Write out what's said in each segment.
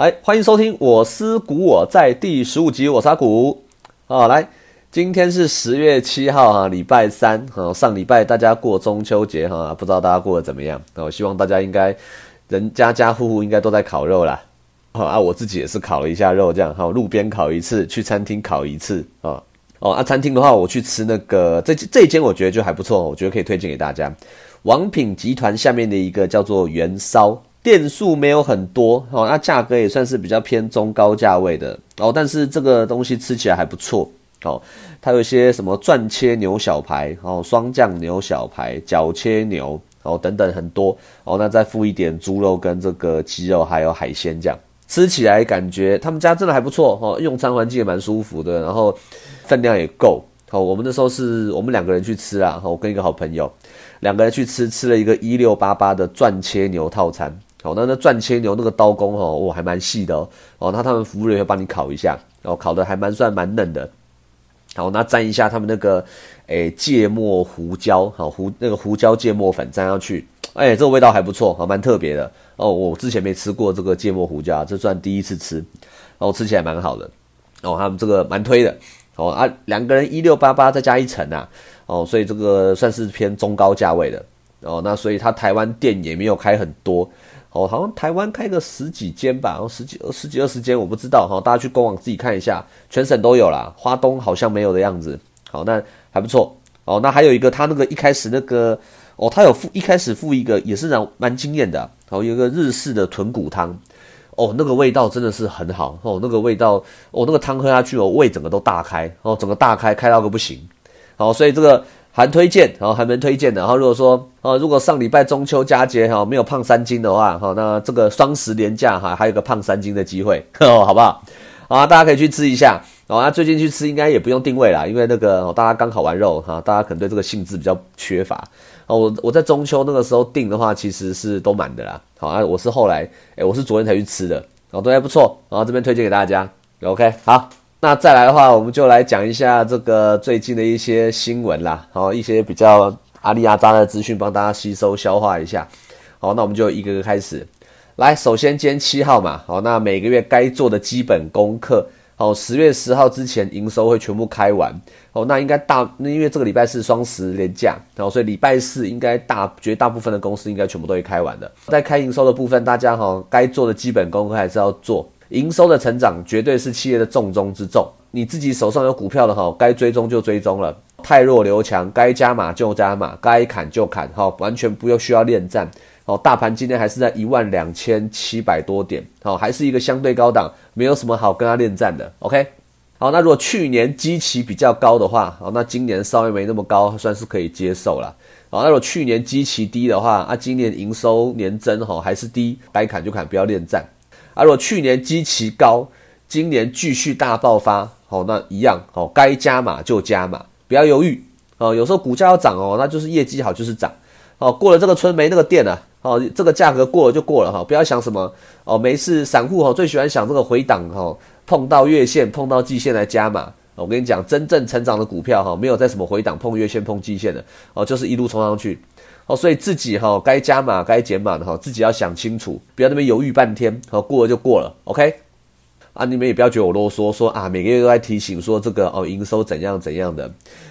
来，欢迎收听我思古我在第十五集，我是阿古。好，来，今天是十月七号哈，礼拜三。哈，上礼拜大家过中秋节哈，不知道大家过得怎么样？那我希望大家应该人家家户户应该都在烤肉啦。好啊，我自己也是烤了一下肉，这样哈，路边烤一次，去餐厅烤一次啊。哦，啊，餐厅的话，我去吃那个这这一间，我觉得就还不错，我觉得可以推荐给大家。王品集团下面的一个叫做元烧。店数没有很多哦，那价格也算是比较偏中高价位的哦，但是这个东西吃起来还不错哦。它有一些什么钻切牛小排哦，双酱牛小排、角切牛哦等等很多哦，那再附一点猪肉跟这个鸡肉还有海鲜酱，吃起来感觉他们家真的还不错哦，用餐环境也蛮舒服的，然后分量也够哦。我们那时候是我们两个人去吃啊，我跟一个好朋友两个人去吃，吃了一个一六八八的钻切牛套餐。好，那那转切牛那个刀工哦，哇，还蛮细的哦。哦，那他们服务员会帮你烤一下，哦，烤的还蛮算蛮嫩的。好，那蘸一下他们那个诶芥末胡椒，好胡那个胡椒芥末粉蘸上去，哎，这个味道还不错，好蛮特别的哦。我之前没吃过这个芥末胡椒，这算第一次吃，哦，吃起来蛮好的。哦，他们这个蛮推的。哦啊，两个人一六八八再加一层啊，哦，所以这个算是偏中高价位的。哦，那所以他台湾店也没有开很多。哦，好像台湾开个十几间吧，然后十几、十几、二十间，我不知道哈，大家去官网自己看一下，全省都有啦，花东好像没有的样子。好，那还不错。哦，那还有一个，他那个一开始那个，哦，他有附一开始附一个，也是蛮惊艳的。哦，有一个日式的豚骨汤，哦，那个味道真的是很好。哦，那个味道，哦，那个汤喝下去，哦，胃整个都大开，哦，整个大开，开到个不行。好，所以这个。还推荐，然后还蛮推荐的。然后如果说，呃，如果上礼拜中秋佳节哈没有胖三斤的话，哈，那这个双十连假哈还有个胖三斤的机会，好不好？啊，大家可以去吃一下。哦，那最近去吃应该也不用定位啦，因为那个大家刚烤完肉哈，大家可能对这个性质比较缺乏。哦，我我在中秋那个时候订的话，其实是都满的啦。好啊，我是后来，哎，我是昨天才去吃的，哦，都还不错。然后这边推荐给大家，OK，好。那再来的话，我们就来讲一下这个最近的一些新闻啦，好一些比较阿里阿扎的资讯，帮大家吸收消化一下。好，那我们就一个个开始。来，首先今天七号嘛，好，那每个月该做的基本功课，好，十月十号之前营收会全部开完。哦，那应该大，那因为这个礼拜是双十连假，然后所以礼拜四应该大绝大部分的公司应该全部都会开完的。在开营收的部分，大家哈该做的基本功课还是要做。营收的成长绝对是企业的重中之重。你自己手上有股票的哈，该追踪就追踪了。太弱留强，该加码就加码，该砍就砍，哈，完全不用需要恋战。哦，大盘今天还是在一万两千七百多点，好，还是一个相对高档，没有什么好跟他恋战的。OK，好，那如果去年基期比较高的话，好，那今年稍微没那么高，算是可以接受了。好，那如果去年基期低的话，啊，今年营收年增哈还是低，该砍就砍，不要恋战。啊，如果去年基期高，今年继续大爆发，好，那一样，好，该加码就加码，不要犹豫，哦，有时候股价要涨哦，那就是业绩好就是涨，哦，过了这个村没那个店啊，哦，这个价格过了就过了哈，不要想什么，哦，没事，散户哈最喜欢想这个回档哈，碰到月线碰到季线来加码，我跟你讲，真正成长的股票哈，没有在什么回档碰月线碰季线的，哦，就是一路冲上去。哦，所以自己哈该加码该减码的哈，自己要想清楚，不要那边犹豫半天，好过了就过了，OK？啊，你们也不要觉得我啰嗦，说啊每个月都在提醒说这个哦营收怎样怎样的，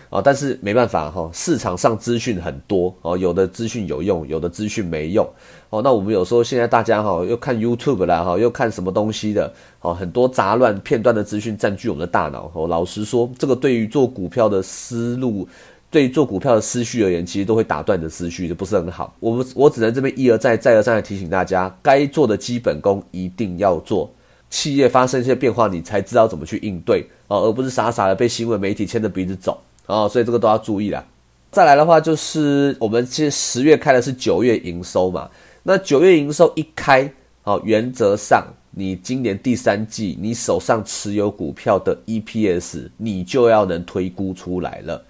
啊，但是没办法哈，市场上资讯很多哦，有的资讯有用，有的资讯没用，哦，那我们有时候现在大家哈又看 YouTube 啦哈，又看什么东西的，哦，很多杂乱片段的资讯占据我们的大脑，哦，老实说，这个对于做股票的思路。对做股票的思绪而言，其实都会打断你的思绪，就不是很好。我们我只能这边一而再、再而三的提醒大家，该做的基本功一定要做。企业发生一些变化，你才知道怎么去应对啊，而不是傻傻的被新闻媒体牵着鼻子走啊。所以这个都要注意啦。再来的话，就是我们其实十月开的是九月营收嘛，那九月营收一开，好，原则上你今年第三季你手上持有股票的 EPS，你就要能推估出来了。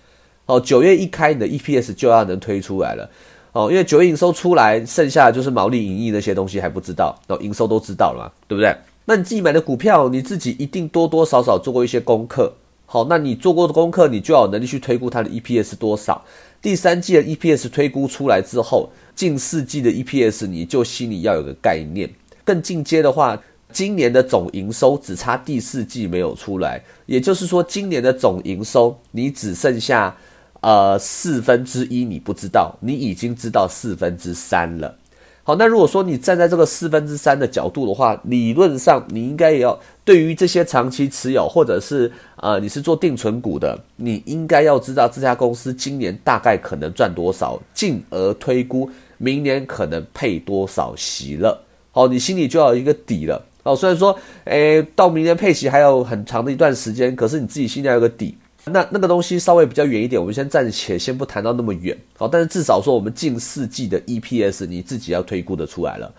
哦，九月一开，你的 EPS 就要能推出来了，哦，因为九月营收出来，剩下的就是毛利、盈利那些东西还不知道，哦，营收都知道了嘛，对不对？那你自己买的股票，你自己一定多多少少做过一些功课，好，那你做过的功课，你就要有能力去推估它的 EPS 多少。第三季的 EPS 推估出来之后，近四季的 EPS 你就心里要有个概念。更进阶的话，今年的总营收只差第四季没有出来，也就是说，今年的总营收你只剩下呃四分之一，你不知道，你已经知道四分之三了。好，那如果说你站在这个四分之三的角度的话，理论上你应该也要对于这些长期持有或者是呃你是做定存股的，你应该要知道这家公司今年大概可能赚多少，进而推估明年可能配多少息了。好，你心里就要有一个底了。哦，虽然说，诶，到明年配息还有很长的一段时间，可是你自己心里要有个底。那那个东西稍微比较远一点，我们先暂且先不谈到那么远，好，但是至少说我们近四季的 EPS 你自己要推估的出来了，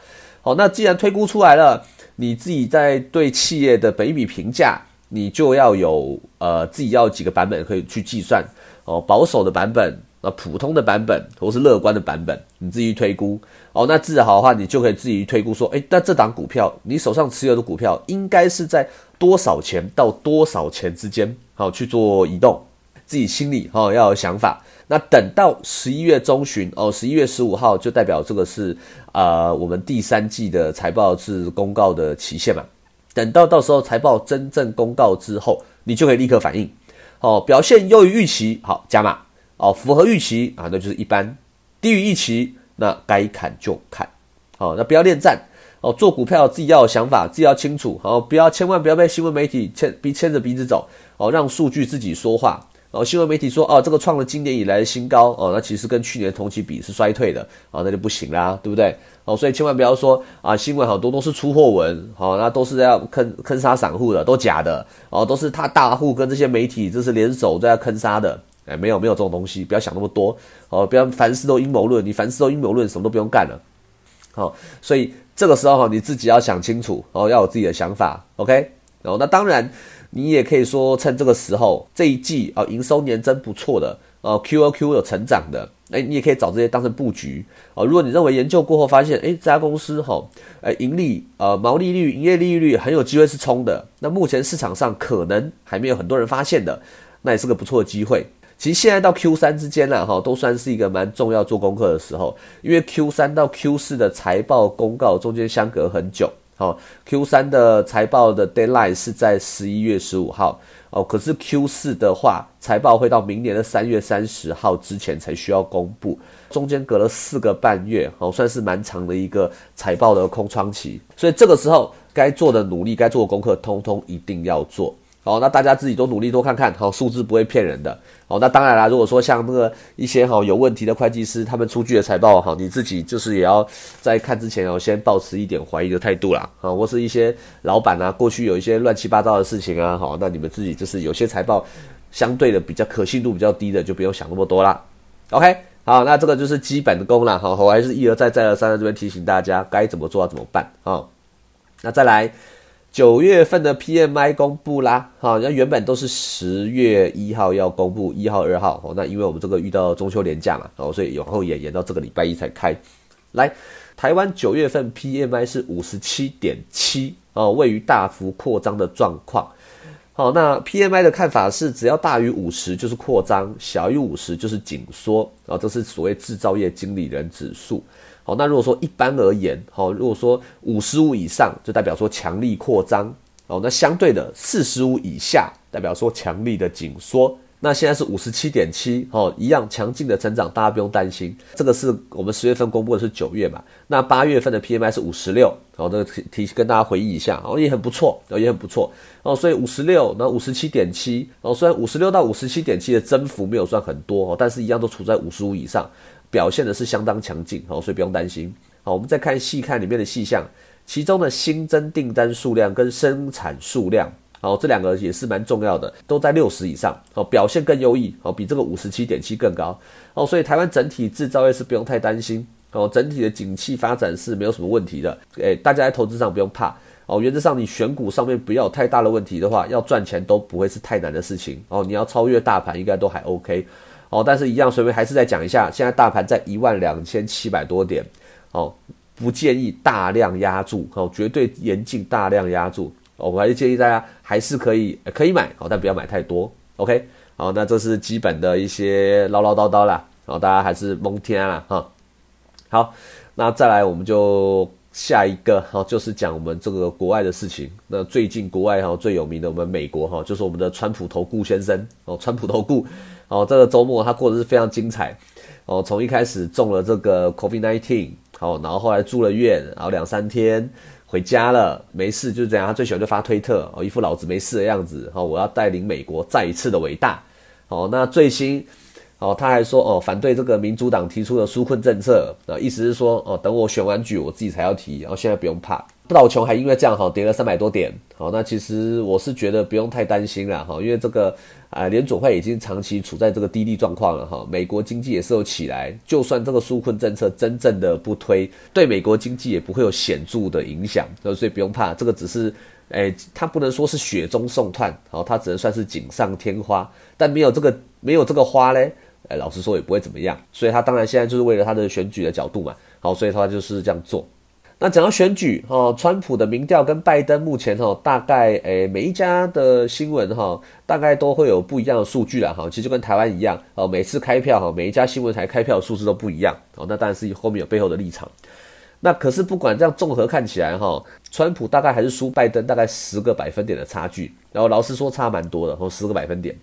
好，那既然推估出来了，你自己在对企业的本比评价，你就要有呃自己要几个版本可以去计算，哦，保守的版本。那普通的版本或是乐观的版本，你自己推估哦。那治好的话，你就可以自己推估说，诶，那这档股票你手上持有的股票应该是在多少钱到多少钱之间，好去做移动，自己心里哈要有想法。那等到十一月中旬哦，十一月十五号就代表这个是啊我们第三季的财报是公告的期限嘛。等到到时候财报真正公告之后，你就可以立刻反应，哦，表现优于预期，好加码。哦，符合预期啊，那就是一般；低于预期，那该砍就砍。好，那不要恋战哦，做股票自己要有想法，自己要清楚。好，不要千万不要被新闻媒体牵鼻牵着鼻子走哦，让数据自己说话。哦，新闻媒体说哦，这个创了今年以来的新高哦，那其实跟去年同期比是衰退的啊，那就不行啦，对不对？哦，所以千万不要说啊，新闻好多都是出货文，好，那都是要坑坑杀散户的，都假的哦，都是他大户跟这些媒体这是联手在坑杀的。哎，没有没有这种东西，不要想那么多哦，不要凡事都阴谋论，你凡事都阴谋论，什么都不用干了。好，所以这个时候哈，你自己要想清楚哦，要有自己的想法，OK。然后那当然，你也可以说趁这个时候这一季啊，营收年增不错的哦，Q O Q 有成长的，哎，你也可以找这些当成布局哦。如果你认为研究过后发现，哎，这家公司哈，哎，盈利呃毛利率、营业利率很有机会是冲的，那目前市场上可能还没有很多人发现的，那也是个不错的机会。其实现在到 Q 三之间了哈，都算是一个蛮重要做功课的时候，因为 Q 三到 Q 四的财报公告中间相隔很久，哦，Q 三的财报的 deadline 是在十一月十五号，哦，可是 Q 四的话，财报会到明年的三月三十号之前才需要公布，中间隔了四个半月，哦，算是蛮长的一个财报的空窗期，所以这个时候该做的努力、该做的功课，通通一定要做。好，那大家自己都努力多看看，好，数字不会骗人的。好，那当然啦，如果说像那个一些哈有问题的会计师，他们出具的财报，哈，你自己就是也要在看之前，要先保持一点怀疑的态度啦。啊，或是一些老板啊，过去有一些乱七八糟的事情啊，好，那你们自己就是有些财报相对的比较可信度比较低的，就不用想那么多啦。OK，好，那这个就是基本的功了，好，我还是一而再再而三在这边提醒大家该怎么做要怎么办啊。那再来。九月份的 PMI 公布啦，好，那原本都是十月一号要公布，一号、二号，哦，那因为我们这个遇到中秋连假嘛，哦，所以往后延延到这个礼拜一才开。来，台湾九月份 PMI 是五十七点七，哦，位于大幅扩张的状况。好，那 PMI 的看法是，只要大于五十就是扩张，小于五十就是紧缩，啊，这是所谓制造业经理人指数。好，那如果说一般而言，好，如果说五十五以上，就代表说强力扩张，哦，那相对的四十五以下，代表说强力的紧缩。那现在是五十七点七，哦，一样强劲的成长，大家不用担心。这个是我们十月份公布的是九月嘛？那八月份的 PMI 是五十六，好，这个提提跟大家回忆一下，哦，也很不错，哦，也很不错，哦，所以五十六，那五十七点七，哦，虽然五十六到五十七点七的增幅没有算很多，哦，但是一样都处在五十五以上。表现的是相当强劲，好，所以不用担心。好，我们再看细看里面的细项，其中的新增订单数量跟生产数量，好，这两个也是蛮重要的，都在六十以上，好，表现更优异，好，比这个五十七点七更高，哦，所以台湾整体制造业是不用太担心，哦，整体的景气发展是没有什么问题的，诶，大家在投资上不用怕，哦，原则上你选股上面不要有太大的问题的话，要赚钱都不会是太难的事情，哦，你要超越大盘应该都还 OK。哦，但是一样，随便还是再讲一下，现在大盘在一万两千七百多点，哦，不建议大量压住，哦，绝对严禁大量压住，哦，我还是建议大家还是可以可以买，哦，但不要买太多，OK，好，那这是基本的一些唠唠叨叨啦，然后大家还是蒙天啦，哈，好，那再来我们就下一个哈就是讲我们这个国外的事情。那最近国外哈最有名的，我们美国哈就是我们的川普投顾先生哦，川普投顾哦，这个周末他过得是非常精彩哦，从一开始中了这个 COVID nineteen 好，然后后来住了院，然后两三天回家了，没事就是这样。他最喜欢就发推特哦，一副老子没事的样子哦，我要带领美国再一次的伟大哦。那最新。哦，他还说哦，反对这个民主党提出的纾困政策啊，意思是说哦，等我选完举，我自己才要提，然后现在不用怕。道琼还因为这样哈跌了三百多点，好，那其实我是觉得不用太担心了哈，因为这个啊联储会已经长期处在这个低利状况了哈，美国经济也是有起来，就算这个纾困政策真正的不推，对美国经济也不会有显著的影响，所以不用怕，这个只是诶，它不能说是雪中送炭，好，它只能算是锦上添花，但没有这个没有这个花嘞。哎，老实说也不会怎么样，所以他当然现在就是为了他的选举的角度嘛，好，所以他就是这样做。那讲到选举哈，川普的民调跟拜登目前哈，大概诶每一家的新闻哈，大概都会有不一样的数据啦哈，其实就跟台湾一样哦，每次开票哈，每一家新闻台开票数字都不一样哦，那当然是后面有背后的立场。那可是不管这样综合看起来哈，川普大概还是输拜登大概十个百分点的差距，然后老实说差蛮多的，哦，十个百分点。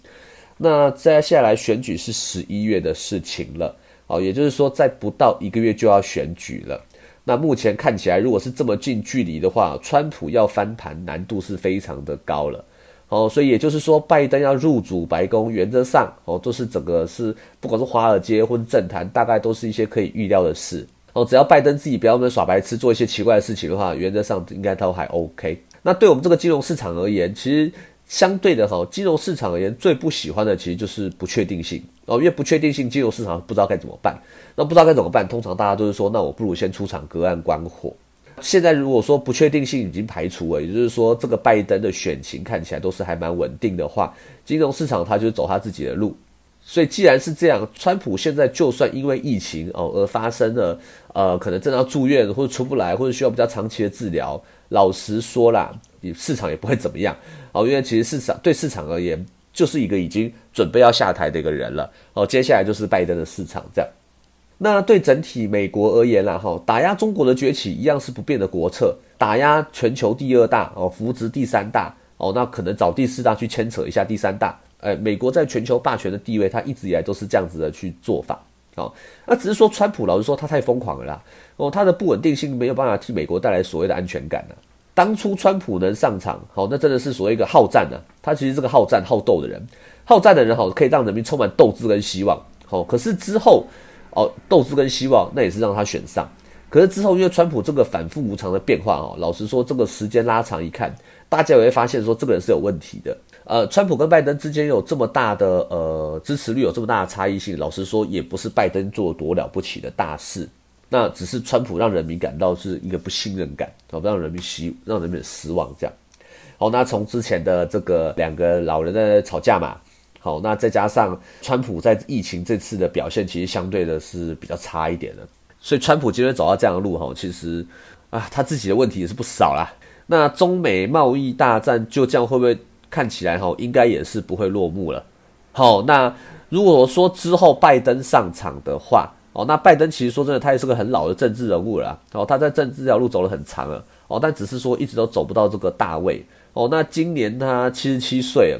那接下来选举是十一月的事情了，哦，也就是说，在不到一个月就要选举了。那目前看起来，如果是这么近距离的话，川普要翻盘难度是非常的高了，哦，所以也就是说，拜登要入主白宫，原则上哦，都是整个是不管是华尔街或政坛，大概都是一些可以预料的事，哦，只要拜登自己不要那么耍白痴，做一些奇怪的事情的话，原则上应该都还 OK。那对我们这个金融市场而言，其实。相对的哈，金融市场而言，最不喜欢的其实就是不确定性哦，因为不确定性，金融市场不知道该怎么办。那不知道该怎么办，通常大家都是说，那我不如先出场隔岸观火。现在如果说不确定性已经排除了，也就是说这个拜登的选情看起来都是还蛮稳定的话，金融市场它就走它自己的路。所以既然是这样，川普现在就算因为疫情哦而发生了，呃，可能正要住院或者出不来，或者需要比较长期的治疗，老实说啦。市场也不会怎么样哦，因为其实市场对市场而言就是一个已经准备要下台的一个人了哦。接下来就是拜登的市场这样。那对整体美国而言啦，哈，打压中国的崛起一样是不变的国策，打压全球第二大哦，扶植第三大哦，那可能找第四大去牵扯一下第三大。哎，美国在全球霸权的地位，它一直以来都是这样子的去做法哦。那只是说川普老实说他太疯狂了啦哦，他的不稳定性没有办法替美国带来所谓的安全感呢。当初川普能上场，好，那真的是所谓一个好战呢。他其实是个好战好斗的人，好战的人好，可以让人民充满斗志跟希望。好，可是之后，哦，斗志跟希望，那也是让他选上。可是之后，因为川普这个反复无常的变化，哦，老实说，这个时间拉长一看，大家也会发现说，这个人是有问题的。呃，川普跟拜登之间有这么大的呃支持率，有这么大的差异性，老实说，也不是拜登做多了不起的大事。那只是川普让人民感到是一个不信任感，好让人民希让人民失望这样。好，那从之前的这个两个老人在吵架嘛，好，那再加上川普在疫情这次的表现，其实相对的是比较差一点的。所以川普今天走到这样的路哈，其实啊他自己的问题也是不少啦。那中美贸易大战就这样会不会看起来哈，应该也是不会落幕了。好，那如果说之后拜登上场的话，哦，那拜登其实说真的，他也是个很老的政治人物了。哦，他在政治这条路走了很长了。哦，但只是说一直都走不到这个大位。哦，那今年他七十七岁了。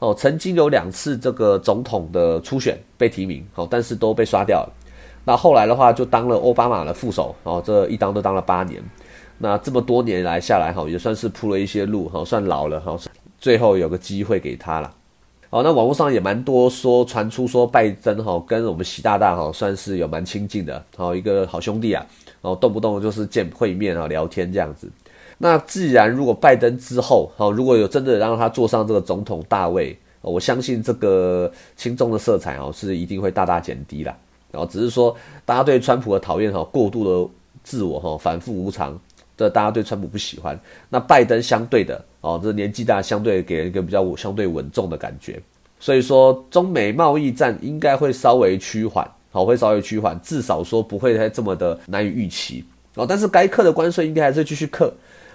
哦，曾经有两次这个总统的初选被提名，哦，但是都被刷掉了。那后来的话，就当了奥巴马的副手。哦，这一当都当了八年。那这么多年来下来，哈，也算是铺了一些路，哈，算老了，哈，最后有个机会给他了。哦，那网络上也蛮多说传出说拜登哈跟我们习大大哈算是有蛮亲近的，好一个好兄弟啊，哦动不动就是见会面啊聊天这样子。那既然如果拜登之后哈如果有真的让他坐上这个总统大位，我相信这个轻重的色彩哦是一定会大大减低啦。然后只是说大家对川普的讨厌哈过度的自我哈反复无常。这大家对川普不喜欢，那拜登相对的哦，这年纪大，相对给人一个比较相对稳重的感觉，所以说中美贸易战应该会稍微趋缓，好，会稍微趋缓，至少说不会再这么的难以预期哦。但是该克的关税应该还是继续克，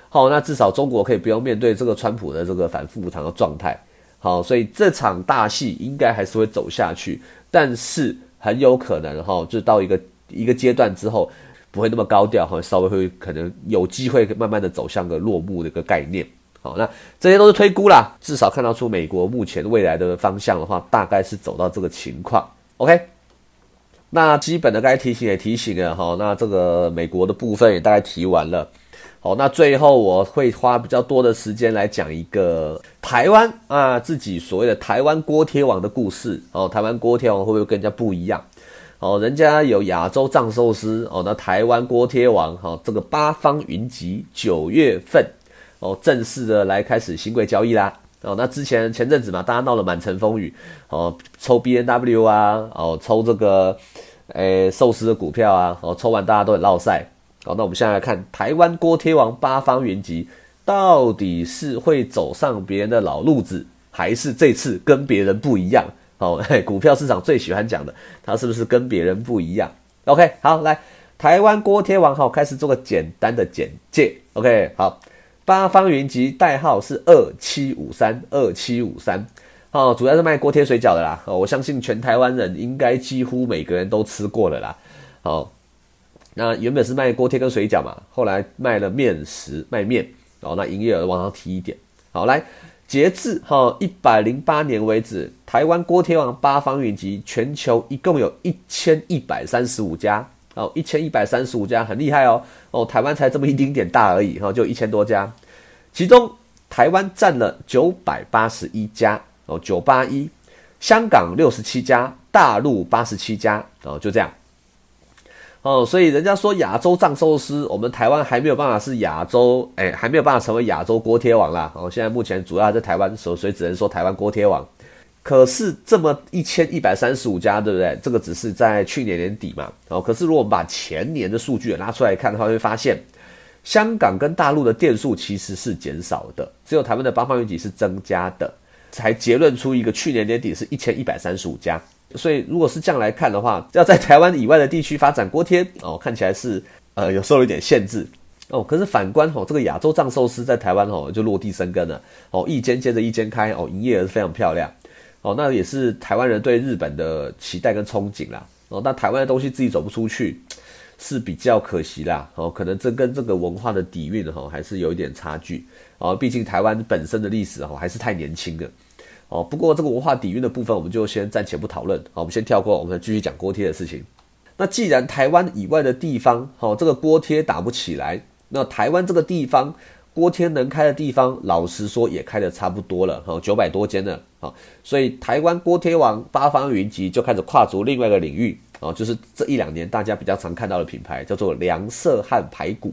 好，那至少中国可以不用面对这个川普的这个反复无常的状态，好，所以这场大戏应该还是会走下去，但是很有可能哈，就到一个一个阶段之后。不会那么高调哈，稍微会可能有机会慢慢的走向个落幕的一个概念。好，那这些都是推估啦，至少看到出美国目前未来的方向的话，大概是走到这个情况。OK，那基本的该提醒也提醒了哈，那这个美国的部分也大概提完了。好，那最后我会花比较多的时间来讲一个台湾啊自己所谓的台湾锅贴王的故事。哦，台湾锅贴王会不会跟人家不一样？哦，人家有亚洲藏寿司哦，那台湾锅贴王哈，这个八方云集九月份。哦，正式的来开始新贵交易啦！哦，那之前前阵子嘛，大家闹了满城风雨，哦，抽 B N W 啊，哦，抽这个，诶，寿司的股票啊，哦，抽完大家都很落赛。好，那我们现在来看台湾锅贴王八方云集，到底是会走上别人的老路子，还是这次跟别人不一样？哦，股票市场最喜欢讲的，它是不是跟别人不一样？OK，好，来台湾锅贴王，好，开始做个简单的简介。OK，好。八方云集代号是二七五三二七五三，哦，主要是卖锅贴水饺的啦。哦，我相信全台湾人应该几乎每个人都吃过了啦。好，那原本是卖锅贴跟水饺嘛，后来卖了面食，卖面。哦，那营业额往上提一点。好，来截至哈一百零八年为止，台湾锅贴王八方云集全球一共有一千一百三十五家。哦，一千一百三十五家，很厉害哦。哦，台湾才这么一丁点大而已，哈，就一千多家。其中台湾占了九百八十一家哦，九八一，香港六十七家，大陆八十七家哦，就这样哦，所以人家说亚洲藏寿司，我们台湾还没有办法是亚洲，哎，还没有办法成为亚洲锅贴王啦。哦，现在目前主要在台湾，所以只能说台湾锅贴王。可是这么一千一百三十五家，对不对？这个只是在去年年底嘛，哦，可是如果我们把前年的数据拿出来看的话，会发现。香港跟大陆的店数其实是减少的，只有台湾的八方云集是增加的，才结论出一个去年年底是一千一百三十五家。所以如果是这样来看的话，要在台湾以外的地区发展锅贴哦，看起来是呃有受了一点限制哦。可是反观哦，这个亚洲藏寿司在台湾哦就落地生根了哦，一间接着一间开哦，营业额是非常漂亮哦。那也是台湾人对日本的期待跟憧憬啦哦。那台湾的东西自己走不出去。是比较可惜啦，哦，可能这跟这个文化的底蕴哈还是有一点差距哦，毕竟台湾本身的历史哈还是太年轻了哦。不过这个文化底蕴的部分，我们就先暂且不讨论，好，我们先跳过，我们继续讲锅贴的事情。那既然台湾以外的地方，哦，这个锅贴打不起来，那台湾这个地方锅贴能开的地方，老实说也开的差不多了，哈，九百多间了，好，所以台湾锅贴王八方云集就开始跨足另外一个领域。哦，就是这一两年大家比较常看到的品牌叫做梁色汉排骨。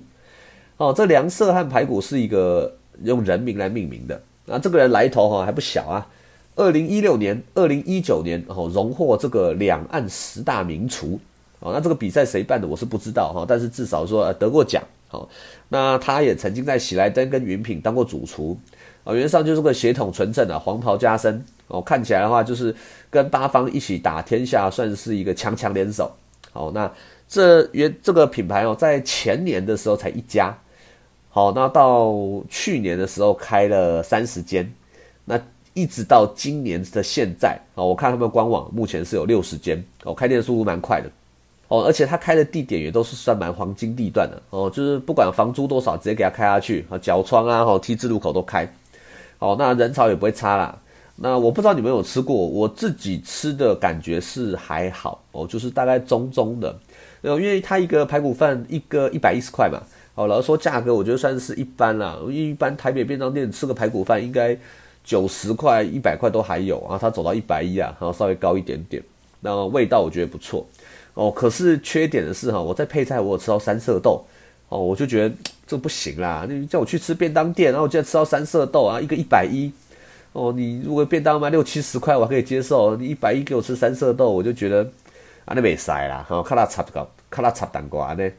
哦，这梁色汉排骨是一个用人名来命名的。那这个人来头哈还不小啊。二零一六年、二零一九年哦，荣获这个两岸十大名厨。哦，那这个比赛谁办的我是不知道哈，但是至少说得过奖。哦，那他也曾经在喜来登跟云品当过主厨。啊，原上就是个血统纯正的黄袍加身。哦，看起来的话就是跟八方一起打天下，算是一个强强联手。好，那这原这个品牌哦，在前年的时候才一家，好，那到去年的时候开了三十间，那一直到今年的现在，哦，我看他们官网目前是有六十间，哦，开店速度蛮快的，哦，而且他开的地点也都是算蛮黄金地段的，哦，就是不管房租多少，直接给他开下去，啊，角窗啊，哦，T 字路口都开，哦，那人潮也不会差啦。那我不知道你们有吃过，我自己吃的感觉是还好哦，就是大概中中的，呃，因为它一个排骨饭一个一百一十块嘛，哦，老实说价格我觉得算是一般啦，一般台北便当店吃个排骨饭应该九十块一百块都还有啊，它走到一百一啊，然后稍微高一点点，那味道我觉得不错哦，可是缺点的是哈，我在配菜我有吃到三色豆哦，我就觉得这不行啦，你叫我去吃便当店，然后我竟然吃到三色豆啊，一个一百一。哦，你如果便当卖六七十块，我还可以接受。你一百一给我吃三色豆，我就觉得啊，那没塞啦。哈，看他插个，看他插蛋瓜呢。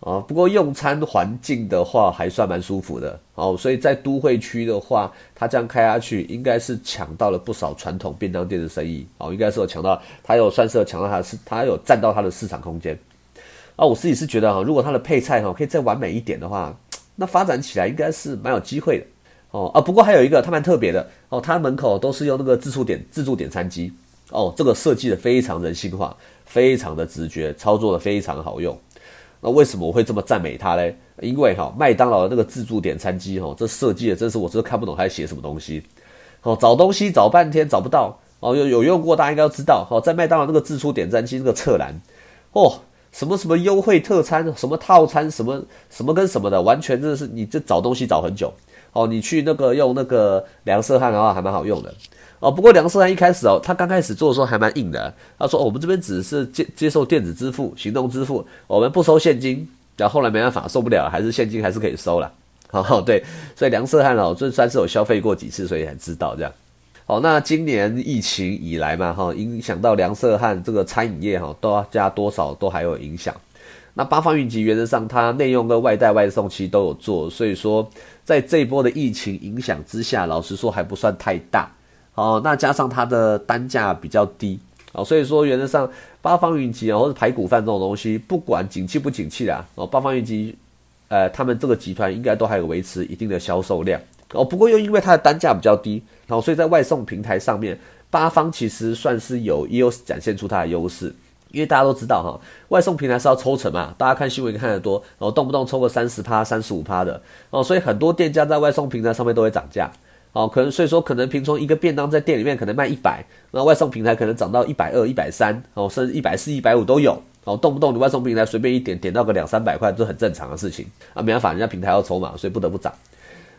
啊，不过用餐环境的话，还算蛮舒服的。哦，所以在都会区的话，他这样开下去，应该是抢到了不少传统便当店的生意。哦，应该是有抢到，他有算是有抢到他的市，他有占到他的市场空间。啊，我自己是觉得哈，如果他的配菜哈可以再完美一点的话，那发展起来应该是蛮有机会的。哦啊，不过还有一个，它蛮特别的哦，它门口都是用那个自助点自助点餐机哦，这个设计的非常人性化，非常的直觉，操作的非常好用那为什么我会这么赞美他嘞？因为哈，麦当劳的那个自助点餐机哈，这设计的真是我真的看不懂他在写什么东西。哦，找东西找半天找不到哦，有有用过大家应该都知道。哦，在麦当劳那个自助点餐机那个侧栏，哦，什么什么优惠特餐，什么套餐，什么什么跟什么的，完全真的是你这找东西找很久。哦，你去那个用那个梁色汉的话还蛮好用的。哦，不过梁色汉一开始哦，他刚开始做的时候还蛮硬的。他说我们这边只是接接受电子支付、行动支付，我们不收现金。然后后来没办法，受不了，还是现金还是可以收了。好，对，所以梁色汉哦，这算是有消费过几次，所以才知道这样。哦，那今年疫情以来嘛，哈，影响到梁色汉这个餐饮业哈，都要加多少都还有影响。那八方云集原则上它内用跟外带外送其实都有做，所以说在这一波的疫情影响之下，老实说还不算太大。哦，那加上它的单价比较低，哦，所以说原则上八方云集啊，或者排骨饭这种东西，不管景气不景气啦，哦，八方云集，呃，他们这个集团应该都还有维持一定的销售量。哦，不过又因为它的单价比较低，然后所以在外送平台上面，八方其实算是有也有展现出它的优势。因为大家都知道哈，外送平台是要抽成嘛，大家看新闻看得多，然后动不动抽个三十趴、三十五趴的哦，所以很多店家在外送平台上面都会涨价哦，可能所以说可能平常一个便当在店里面可能卖一百，那外送平台可能涨到一百二、一百三哦，甚至一百四、一百五都有哦，动不动你外送平台随便一点点到个两三百块，这很正常的事情啊，没办法，人家平台要抽嘛，所以不得不涨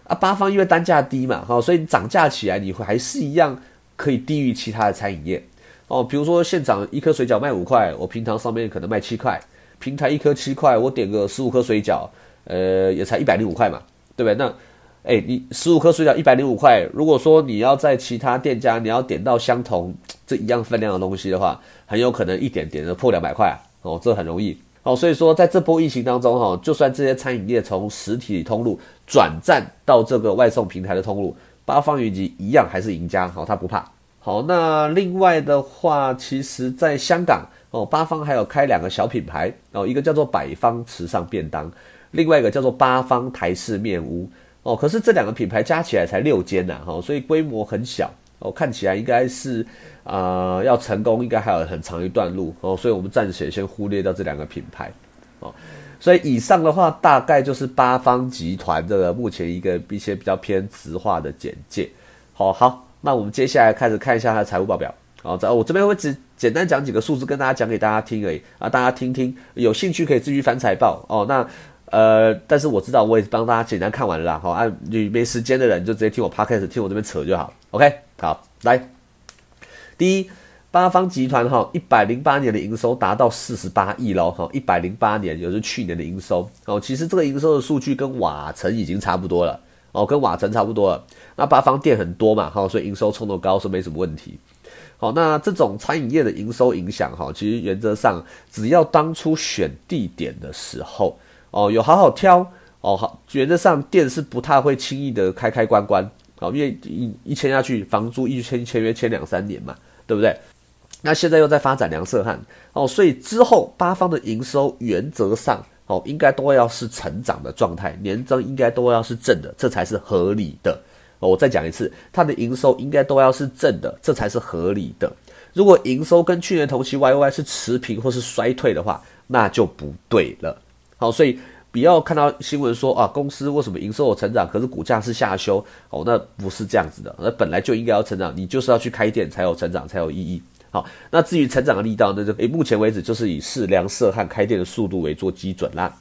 啊。八方因为单价低嘛，好，所以涨价起来你会还是一样可以低于其他的餐饮业。哦，比如说现场一颗水饺卖五块，我平常上面可能卖七块，平台一颗七块，我点个十五颗水饺，呃，也才一百零五块嘛，对不对？那，哎，你十五颗水饺一百零五块，如果说你要在其他店家你要点到相同这一样分量的东西的话，很有可能一点点的破两百块啊哦，这很容易哦。所以说在这波疫情当中哈，就算这些餐饮业从实体通路转战到这个外送平台的通路，八方云集一样还是赢家，好，他不怕。好，那另外的话，其实在香港哦，八方还有开两个小品牌哦，一个叫做百方池上便当，另外一个叫做八方台式面屋哦。可是这两个品牌加起来才六间呐，哈，所以规模很小哦，看起来应该是啊要成功，应该还有很长一段路哦。所以我们暂时先忽略掉这两个品牌哦。所以以上的话，大概就是八方集团这个目前一个一些比较偏直化的简介。好好。那我们接下来开始看一下它的财务报表。好，在我这边会只简单讲几个数字，跟大家讲给大家听而已啊，大家听听，有兴趣可以自己翻财报哦。那呃，但是我知道我也帮大家简单看完了啦。好，啊，你没时间的人就直接听我 podcast，听我这边扯就好。OK，好，来，第一，八方集团哈，一百零八年的营收达到四十八亿喽。哈，一百零八年也就是去年的营收哦。其实这个营收的数据跟瓦城已经差不多了。哦，跟瓦城差不多了。那八方店很多嘛，哈，所以营收冲得高是没什么问题。好，那这种餐饮业的营收影响，哈，其实原则上只要当初选地点的时候，哦，有好好挑，哦，好，原则上店是不太会轻易的开开关关，哦，因为一一签下去，房租一签签约签两三年嘛，对不对？那现在又在发展梁色汉，哦，所以之后八方的营收原则上。哦，应该都要是成长的状态，年增应该都要是正的，这才是合理的。我再讲一次，它的营收应该都要是正的，这才是合理的。如果营收跟去年同期 Y Y 是持平或是衰退的话，那就不对了。好，所以不要看到新闻说啊，公司为什么营收有成长，可是股价是下修，哦，那不是这样子的，那本来就应该要成长，你就是要去开店才有成长才有意义。好，那至于成长的力道，那就诶，目前为止就是以适量涉汉开店的速度为做基准啦。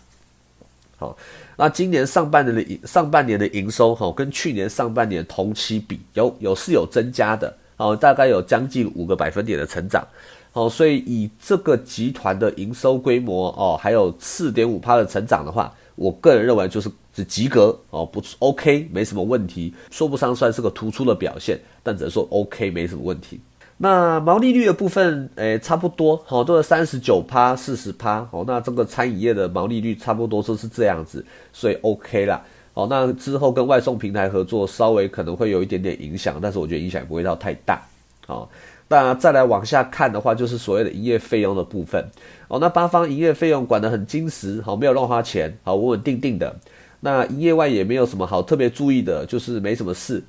好，那今年上半年的营上半年的营收，哈，跟去年上半年同期比，有有是有增加的，哦，大概有将近五个百分点的成长。哦，所以以这个集团的营收规模，哦，还有四点五趴的成长的话，我个人认为就是是及格，哦，不 OK，没什么问题，说不上算是个突出的表现，但只能说 OK，没什么问题。那毛利率的部分，诶，差不多，好，都是三十九趴、四十趴，好，那这个餐饮业的毛利率差不多都是这样子，所以 OK 啦，好，那之后跟外送平台合作，稍微可能会有一点点影响，但是我觉得影响不会到太大，好，那再来往下看的话，就是所谓的营业费用的部分，哦，那八方营业费用管得很精实，好，没有乱花钱，好，稳稳定定的，那营业外也没有什么好特别注意的，就是没什么事。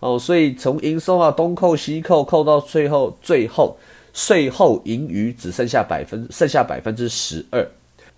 哦，所以从营收啊东扣西扣，扣到最后，最后税后盈余只剩下百分剩下百分之十二。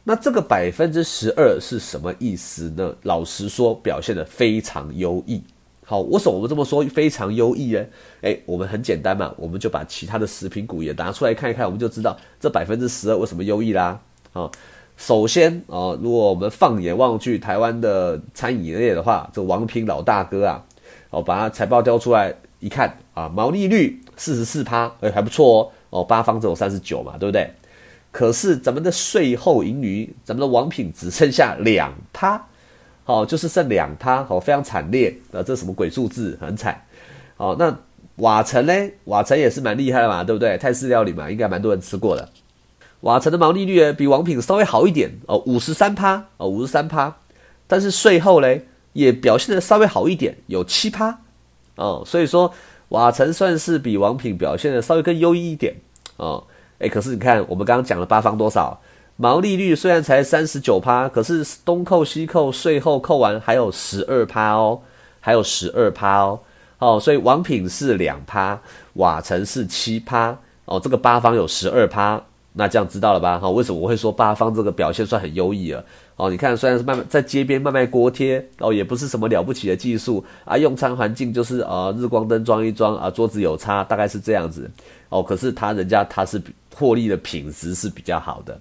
那这个百分之十二是什么意思呢？老实说，表现的非常优异。好，为什么我们这么说非常优异呢？诶，我们很简单嘛，我们就把其他的食品股也拿出来看一看，我们就知道这百分之十二为什么优异啦。好，首先啊，如果我们放眼望去，台湾的餐饮业的话，这王平老大哥啊，哦，把它财报调出来一看啊，毛利率四十四趴，诶，还不错哦。哦，八方只有三十九嘛，对不对？可是咱们的税后盈余，咱们的王品只剩下两趴，好，就是剩两趴，好，非常惨烈啊！这什么鬼数字，很惨。好，那瓦城呢？瓦城也是蛮厉害的嘛，对不对？泰式料理嘛，应该蛮多人吃过的。瓦城的毛利率，比王品稍微好一点哦，五十三趴哦，五十三趴。但是税后嘞，也表现的稍微好一点，有七趴哦。所以说，瓦城算是比王品表现的稍微更优异一点哦。哎，可是你看，我们刚刚讲了八方多少毛利率，虽然才三十九趴，可是东扣西扣，税后扣完还有十二趴哦，还有十二趴哦，哦，所以王品是两趴，瓦城是七趴，哦，这个八方有十二趴，那这样知道了吧？哈，为什么我会说八方这个表现算很优异了？哦，你看，虽然是慢慢在街边卖卖锅贴，哦，也不是什么了不起的技术啊，用餐环境就是呃日光灯装一装啊，桌子有擦，大概是这样子。哦，可是他人家他是获利的品质是比较好的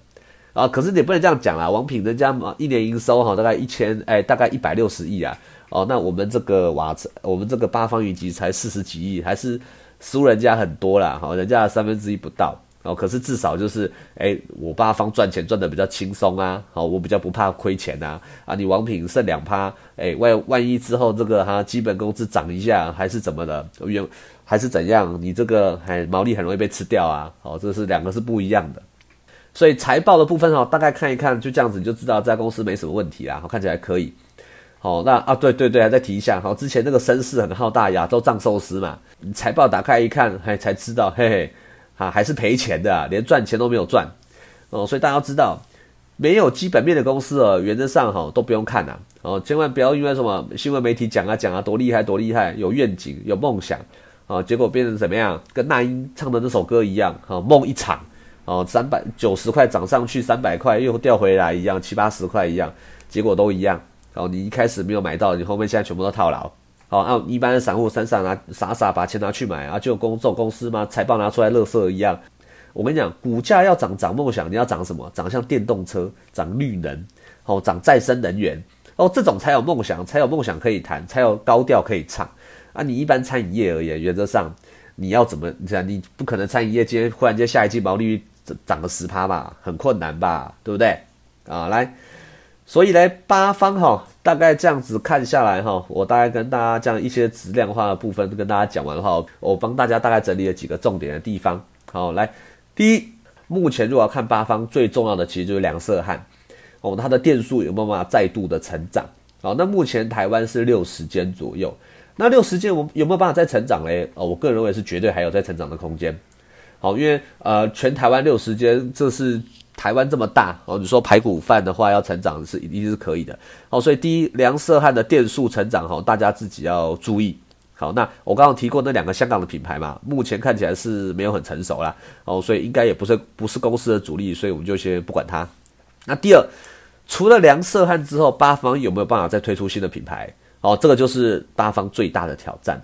啊，可是你不能这样讲啦，王品人家嘛一年营收哈大概一千哎大概一百六十亿啊，哦，那我们这个瓦我们这个八方云集才四十几亿，还是输人家很多啦，好，人家三分之一不到。哦，可是至少就是，哎，我八方赚钱赚的比较轻松啊，好，我比较不怕亏钱呐，啊，你王品剩两趴，哎，万万一之后这个哈基本工资涨一下，还是怎么的，原还是怎样，你这个还毛利很容易被吃掉啊，好，这是两个是不一样的，所以财报的部分哈，大概看一看，就这样子你就知道这家公司没什么问题啦，好，看起来可以，好，那啊，对对对，还再提一下，好，之前那个声势很浩大亚洲藏寿司嘛，财报打开一看，还才知道，嘿嘿。啊，还是赔钱的，连赚钱都没有赚。哦，所以大家要知道，没有基本面的公司哦，原则上哈都不用看呐。哦，千万不要因为什么新闻媒体讲啊讲啊多厉害多厉害，有愿景有梦想。啊，结果变成怎么样？跟那英唱的那首歌一样啊，梦一场。哦，三百九十块涨上去三百块又掉回来一样，七八十块一样，结果都一样。哦，你一开始没有买到，你后面现在全部都套牢。好，那一般的散户傻傻拿傻傻把钱拿去买啊，就公这种公司吗？财报拿出来乐色一样。我跟你讲，股价要涨涨梦想，你要涨什么？涨像电动车，涨绿能，哦，涨再生能源，哦，这种才有梦想，才有梦想可以谈，才有高调可以唱啊！你一般餐饮业而言，原则上你要怎么？你想，你不可能餐饮业今天忽然间下一季毛利率涨涨个十趴吧？很困难吧？对不对？啊，来。所以呢，八方哈，大概这样子看下来哈，我大概跟大家这样一些质量化的部分跟大家讲完哈，我帮大家大概整理了几个重点的地方。好，来，第一，目前如果要看八方最重要的，其实就是两色汉哦，它的电数有没有办法再度的成长？好，那目前台湾是六十间左右，那六十间我有没有办法再成长嘞？哦，我个人认为是绝对还有再成长的空间。好，因为呃，全台湾六十间，这是。台湾这么大哦，你说排骨饭的话要成长是一定是可以的哦，所以第一梁色汉的店数成长哈，大家自己要注意。好，那我刚刚提过那两个香港的品牌嘛，目前看起来是没有很成熟啦哦，所以应该也不是不是公司的主力，所以我们就先不管它。那第二，除了梁色汉之后，八方有没有办法再推出新的品牌？哦，这个就是八方最大的挑战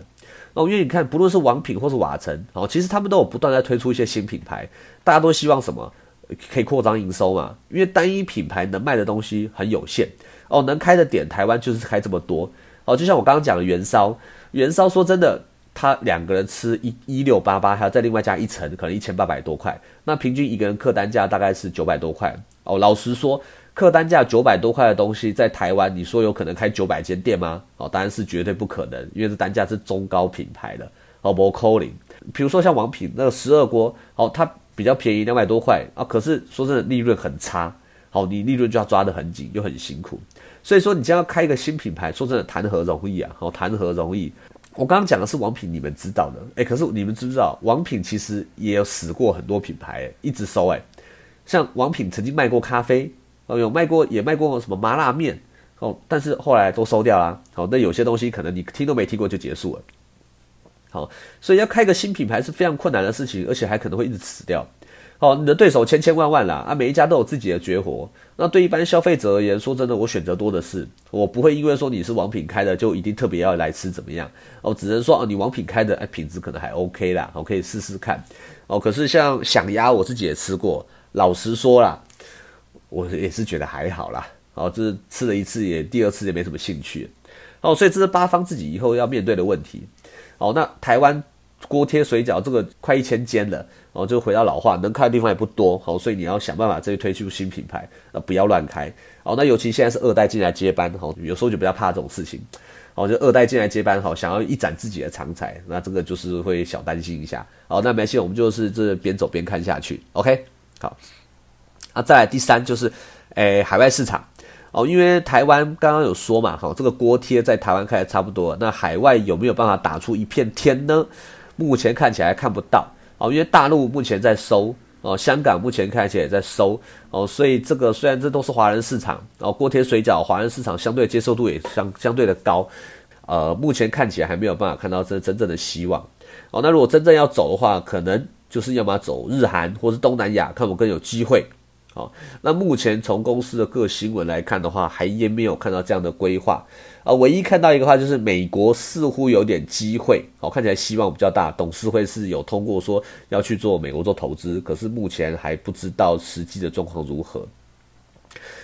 哦，因为你看，不论是王品或是瓦城哦，其实他们都有不断在推出一些新品牌，大家都希望什么？可以扩张营收嘛？因为单一品牌能卖的东西很有限哦，能开的点台湾就是开这么多哦。就像我刚刚讲的元烧，元烧说真的，他两个人吃一一六八八，还要再另外加一层，可能一千八百多块。那平均一个人客单价大概是九百多块哦。老实说，客单价九百多块的东西，在台湾你说有可能开九百间店吗？哦，当然是绝对不可能，因为这单价是中高品牌的哦。不扣零，比如说像王品那个十二锅哦，它。比较便宜两百多块啊，可是说真的利润很差，好，你利润就要抓得很紧，又很辛苦，所以说你将要开一个新品牌，说真的谈何容易啊，好，谈何容易？我刚刚讲的是王品，你们知道的，哎，可是你们知不知道王品其实也有死过很多品牌，一直收，哎，像王品曾经卖过咖啡，哦，有卖过，也卖过什么麻辣面，哦，但是后来都收掉啦，好，那有些东西可能你听都没听过就结束了。好，所以要开个新品牌是非常困难的事情，而且还可能会一直死掉。哦，你的对手千千万万啦，啊，每一家都有自己的绝活。那对一般消费者而言，说真的，我选择多的是，我不会因为说你是王品开的，就一定特别要来吃怎么样？哦，只能说哦，你王品开的，哎，品质可能还 OK 啦，我可以试试看。哦，可是像响鸭，我自己也吃过，老实说啦，我也是觉得还好啦。哦，这吃了一次也第二次也没什么兴趣。哦，所以这是八方自己以后要面对的问题。哦，那台湾。锅贴水饺这个快一千间了，哦，就回到老话，能开的地方也不多，好，所以你要想办法这推出新品牌，呃，不要乱开，哦，那尤其现在是二代进来接班，好，有时候就比较怕这种事情，哦，就二代进来接班，好，想要一展自己的长才，那这个就是会小担心一下，好，那没关系，我们就是这边走边看下去，OK，好，啊，再来第三就是，诶，海外市场，哦，因为台湾刚刚有说嘛，哈，这个锅贴在台湾开的差不多，那海外有没有办法打出一片天呢？目前看起来看不到哦，因为大陆目前在收哦，香港目前看起来也在收哦，所以这个虽然这都是华人市场哦，锅贴水饺华人市场相对接受度也相相对的高，呃，目前看起来还没有办法看到这真正的希望哦。那如果真正要走的话，可能就是要么走日韩或是东南亚，看我更有机会。好，那目前从公司的各新闻来看的话，还也没有看到这样的规划啊。唯一看到一个话，就是美国似乎有点机会，好，看起来希望比较大。董事会是有通过说要去做美国做投资，可是目前还不知道实际的状况如何。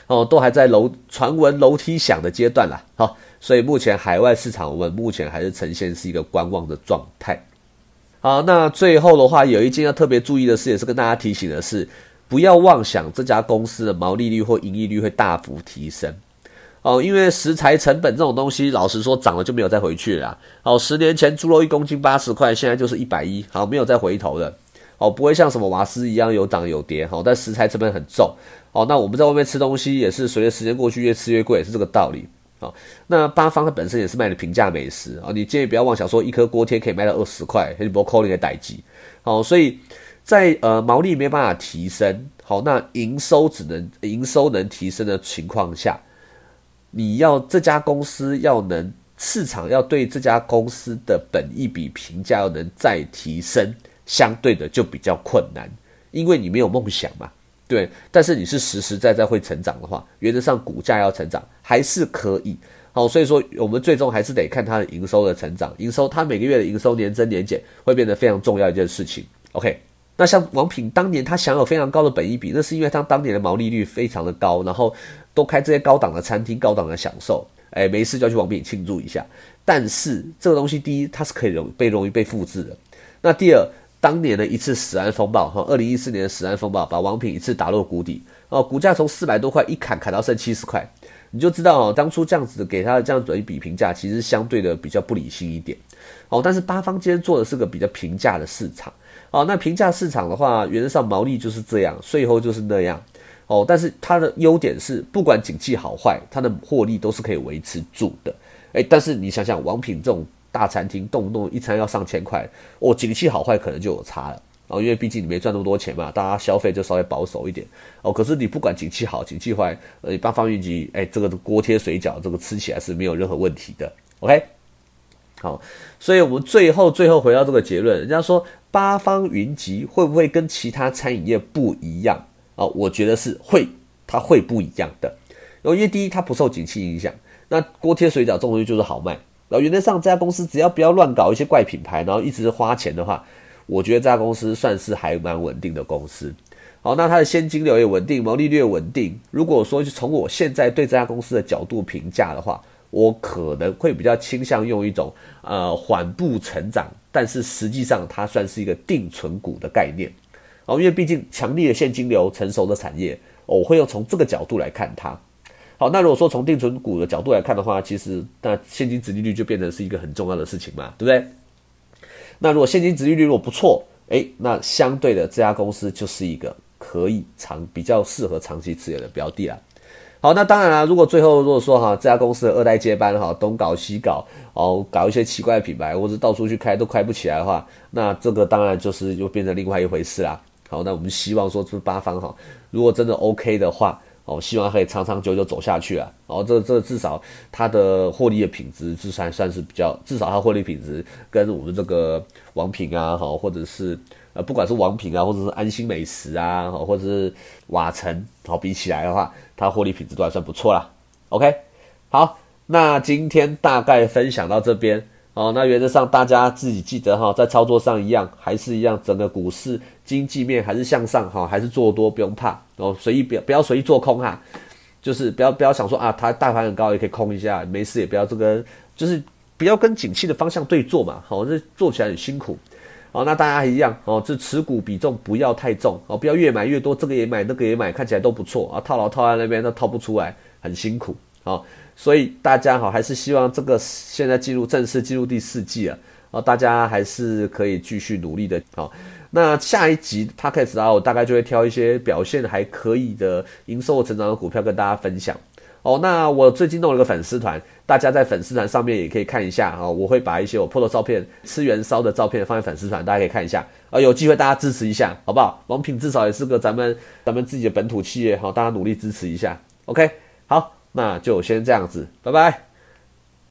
哦，都还在楼传闻楼梯响的阶段啦。好，所以目前海外市场我们目前还是呈现是一个观望的状态。好，那最后的话，有一件要特别注意的事，也是跟大家提醒的是。不要妄想这家公司的毛利率或盈利率会大幅提升哦，因为食材成本这种东西，老实说涨了就没有再回去了。哦，十年前猪肉一公斤八十块，现在就是一百一，好没有再回头的。哦，不会像什么瓦斯一样有涨有跌。好，但食材成本很重。哦，那我们在外面吃东西也是随着时间过去越吃越贵，是这个道理。哦，那八方它本身也是卖的平价美食啊，你建议不要妄想说一颗锅贴可以卖到二十块，很不扣你的代机。好，所以。在呃毛利没办法提升，好，那营收只能营收能提升的情况下，你要这家公司要能市场要对这家公司的本益比评价要能再提升，相对的就比较困难，因为你没有梦想嘛，对，但是你是实实在在会成长的话，原则上股价要成长还是可以，好，所以说我们最终还是得看它的营收的成长，营收它每个月的营收年增年减会变得非常重要一件事情，OK。那像王品当年他享有非常高的本益比，那是因为他当年的毛利率非常的高，然后都开这些高档的餐厅、高档的享受，哎，没事就要去王品庆祝一下。但是这个东西，第一它是可以容被容易被复制的。那第二，当年的一次死安风暴，哈，二零一四年的死安风暴把王品一次打落谷底，哦，股价从四百多块一砍砍到剩七十块，你就知道哦，当初这样子给他的这样子一比评价，其实相对的比较不理性一点。哦，但是八方今天做的是个比较平价的市场。哦，那平价市场的话，原则上毛利就是这样，税后就是那样。哦，但是它的优点是，不管景气好坏，它的获利都是可以维持住的。诶，但是你想想，王品这种大餐厅，动不动一餐要上千块，哦，景气好坏可能就有差了。哦，因为毕竟你没赚那么多钱嘛，大家消费就稍微保守一点。哦，可是你不管景气好景气坏，呃，八方云集，哎，这个锅贴水饺，这个吃起来是没有任何问题的。OK。好，所以我们最后最后回到这个结论，人家说八方云集会不会跟其他餐饮业不一样啊？我觉得是会，它会不一样的。因为第一，它不受景气影响。那锅贴水饺这种东西就是好卖。然后原则上这家公司只要不要乱搞一些怪品牌，然后一直花钱的话，我觉得这家公司算是还蛮稳定的公司。好，那它的现金流也稳定，毛利率也稳定。如果说就从我现在对这家公司的角度评价的话，我可能会比较倾向用一种呃缓步成长，但是实际上它算是一个定存股的概念哦，因为毕竟强力的现金流、成熟的产业，我会用从这个角度来看它。好，那如果说从定存股的角度来看的话，其实那现金值利率就变成是一个很重要的事情嘛，对不对？那如果现金值利率如果不错，诶，那相对的这家公司就是一个可以长比较适合长期持有的标的啦。好，那当然了，如果最后如果说哈这家公司的二代接班哈东搞西搞哦，搞一些奇怪的品牌或者到处去开都开不起来的话，那这个当然就是又变成另外一回事啦。好，那我们希望说这八方哈，如果真的 OK 的话哦，希望可以长长久久走下去啊。哦，这这至少它的获利的品质至少算是比较，至少它获利品质跟我们这个王品啊哈，或者是呃，不管是王品啊，或者是安心美食啊，或者是瓦城，好比起来的话，它获利品质都还算不错啦。OK，好，那今天大概分享到这边哦。那原则上大家自己记得哈，在操作上一样，还是一样，整个股市经济面还是向上哈，还是做多不用怕哦，随意不要不要随意做空哈。就是不要不要想说啊，它大盘很高也可以空一下，没事也不要这个，就是不要跟景气的方向对做嘛，好，这做起来很辛苦，好，那大家一样哦，这持股比重不要太重哦，不要越买越多，这个也买那个也买，看起来都不错啊，套牢套在那边，那套不出来，很辛苦啊，所以大家好，还是希望这个现在进入正式进入第四季了啊，大家还是可以继续努力的啊。那下一集 podcast 啊，我大概就会挑一些表现还可以的营收成长的股票跟大家分享哦。那我最近弄了个粉丝团，大家在粉丝团上面也可以看一下啊。我会把一些我 PO 的照片、吃元宵的照片放在粉丝团，大家可以看一下啊。有机会大家支持一下，好不好？王品至少也是个咱们咱们自己的本土企业，好，大家努力支持一下。OK，好，那就先这样子，拜拜。